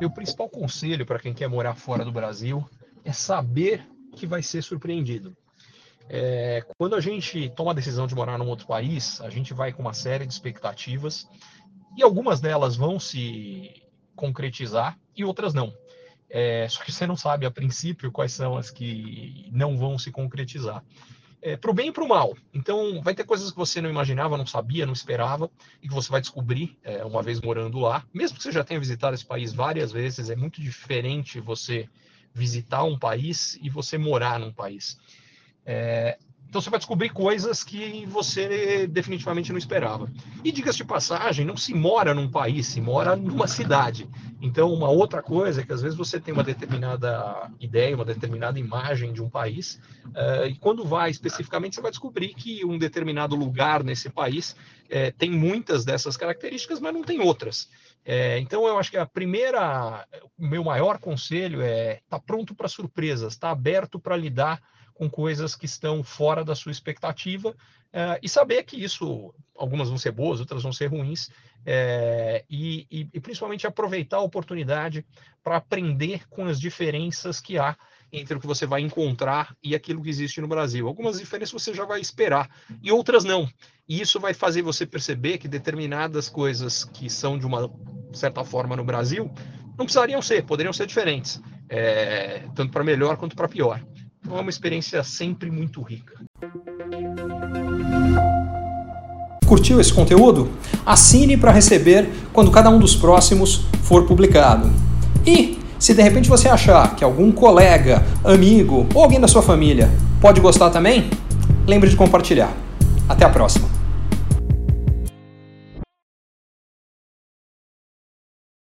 Meu principal conselho para quem quer morar fora do Brasil é saber que vai ser surpreendido. É, quando a gente toma a decisão de morar num outro país, a gente vai com uma série de expectativas e algumas delas vão se concretizar e outras não. É, só que você não sabe a princípio quais são as que não vão se concretizar. É, para o bem e para o mal. Então, vai ter coisas que você não imaginava, não sabia, não esperava, e que você vai descobrir é, uma vez morando lá. Mesmo que você já tenha visitado esse país várias vezes, é muito diferente você visitar um país e você morar num país. É, então você vai descobrir coisas que você definitivamente não esperava. E diga-se de passagem, não se mora num país, se mora numa cidade. Então, uma outra coisa é que às vezes você tem uma determinada ideia, uma determinada imagem de um país, uh, e quando vai especificamente, você vai descobrir que um determinado lugar nesse país uh, tem muitas dessas características, mas não tem outras. É, então, eu acho que a primeira, o meu maior conselho é estar tá pronto para surpresas, estar tá aberto para lidar com coisas que estão fora da sua expectativa uh, e saber que isso, algumas vão ser boas, outras vão ser ruins, é, e, e, e, principalmente aproveitar a oportunidade para aprender com as diferenças que há entre o que você vai encontrar e aquilo que existe no Brasil. Algumas diferenças você já vai esperar e outras não. E isso vai fazer você perceber que determinadas coisas que são de uma certa forma no Brasil não precisariam ser, poderiam ser diferentes, é, tanto para melhor quanto para pior. É uma experiência sempre muito rica. Curtiu esse conteúdo? Assine para receber quando cada um dos próximos for publicado. E se de repente você achar que algum colega, amigo ou alguém da sua família pode gostar também, lembre de compartilhar. Até a próxima!